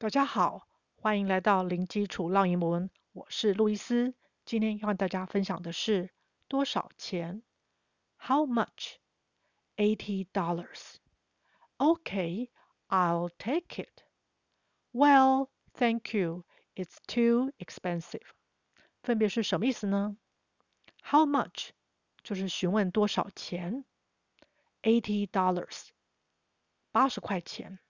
大家好，欢迎来到零基础浪英文，我是路易斯。今天要和大家分享的是多少钱？How much? Eighty dollars. Okay, I'll take it. Well, thank you. It's too expensive. 分别是什么意思呢？How much 就是询问多少钱，eighty dollars 八十块钱。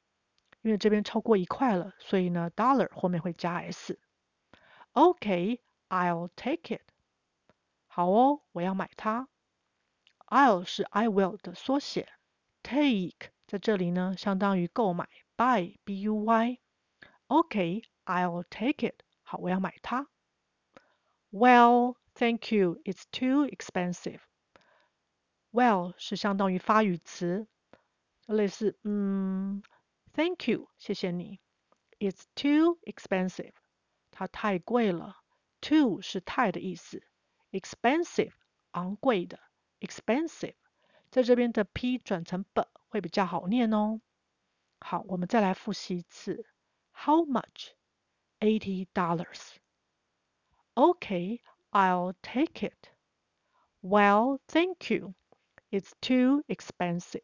因为这边超过一块了，所以呢，dollar 后面会加 s。Okay, I'll take it。好哦，我要买它。I'll 是 I will 的缩写，take 在这里呢相当于购买，buy b u y。Okay, I'll take it。好，我要买它。Well, thank you. It's too expensive. Well 是相当于发语词，类似嗯。 Thank you，谢谢你。It's too expensive，它太贵了。Too 是太的意思，expensive 昂贵的，expensive 在这边的 p 转成 b 会比较好念哦。好，我们再来复习一次。How much? Eighty dollars. Okay, I'll take it. Well, thank you. It's too expensive.